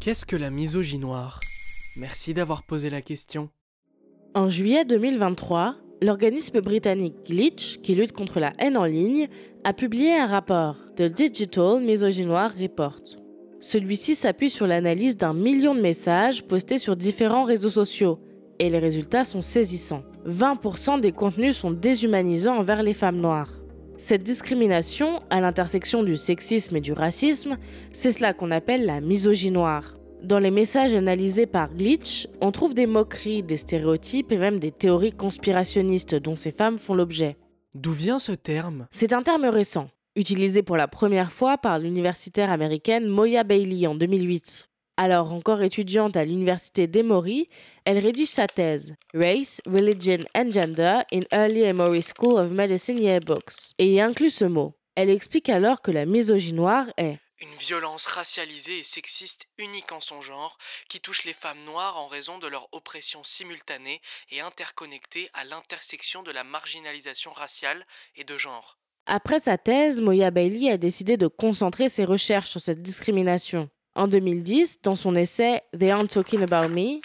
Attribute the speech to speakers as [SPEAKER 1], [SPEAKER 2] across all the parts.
[SPEAKER 1] Qu'est-ce que la misogynoire? Merci d'avoir posé la question.
[SPEAKER 2] En juillet 2023, l'organisme britannique Glitch, qui lutte contre la haine en ligne, a publié un rapport, The Digital Misogynoir Report. Celui-ci s'appuie sur l'analyse d'un million de messages postés sur différents réseaux sociaux, et les résultats sont saisissants. 20% des contenus sont déshumanisants envers les femmes noires. Cette discrimination, à l'intersection du sexisme et du racisme, c'est cela qu'on appelle la misogynoire. Dans les messages analysés par Glitch, on trouve des moqueries, des stéréotypes et même des théories conspirationnistes dont ces femmes font l'objet.
[SPEAKER 1] D'où vient ce terme?
[SPEAKER 2] C'est un terme récent, utilisé pour la première fois par l'universitaire américaine Moya Bailey en 2008. Alors encore étudiante à l'université d'Emory, elle rédige sa thèse Race, Religion and Gender in Early Emory School of Medicine Yearbooks et y inclut ce mot. Elle explique alors que la misogynoire est
[SPEAKER 1] Une violence racialisée et sexiste unique en son genre qui touche les femmes noires en raison de leur oppression simultanée et interconnectée à l'intersection de la marginalisation raciale et de genre.
[SPEAKER 2] Après sa thèse, Moya Bailey a décidé de concentrer ses recherches sur cette discrimination. En 2010, dans son essai They Aren't Talking About Me,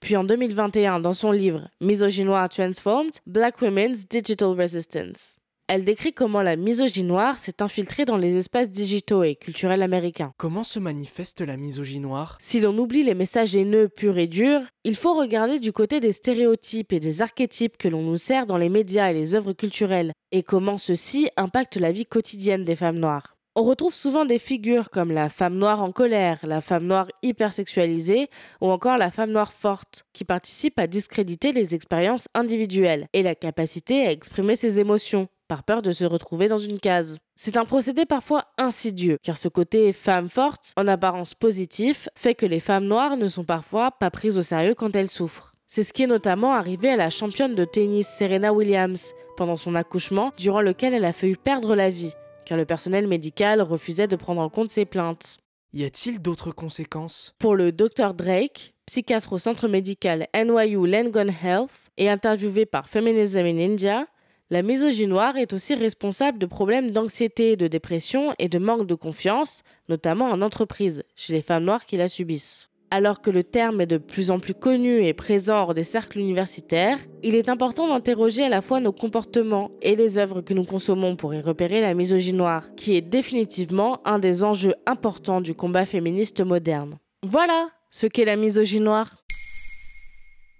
[SPEAKER 2] puis en 2021 dans son livre Misogynoir Transformed, Black Women's Digital Resistance. Elle décrit comment la misogynoire s'est infiltrée dans les espaces digitaux et culturels américains.
[SPEAKER 1] Comment se manifeste la misogynoire
[SPEAKER 2] Si l'on oublie les messages haineux purs et durs, il faut regarder du côté des stéréotypes et des archétypes que l'on nous sert dans les médias et les œuvres culturelles, et comment ceux-ci impactent la vie quotidienne des femmes noires. On retrouve souvent des figures comme la femme noire en colère, la femme noire hypersexualisée ou encore la femme noire forte, qui participent à discréditer les expériences individuelles et la capacité à exprimer ses émotions, par peur de se retrouver dans une case. C'est un procédé parfois insidieux, car ce côté femme forte, en apparence positif, fait que les femmes noires ne sont parfois pas prises au sérieux quand elles souffrent. C'est ce qui est notamment arrivé à la championne de tennis Serena Williams pendant son accouchement, durant lequel elle a failli perdre la vie, car le personnel médical refusait de prendre en compte ses plaintes.
[SPEAKER 1] Y a-t-il d'autres conséquences?
[SPEAKER 2] Pour le Dr Drake, psychiatre au centre médical NYU Langone Health et interviewé par Feminism in India, la misogynoire est aussi responsable de problèmes d'anxiété, de dépression et de manque de confiance, notamment en entreprise, chez les femmes noires qui la subissent. Alors que le terme est de plus en plus connu et présent hors des cercles universitaires, il est important d'interroger à la fois nos comportements et les œuvres que nous consommons pour y repérer la misogynoire, qui est définitivement un des enjeux importants du combat féministe moderne. Voilà ce qu'est la misogynoire.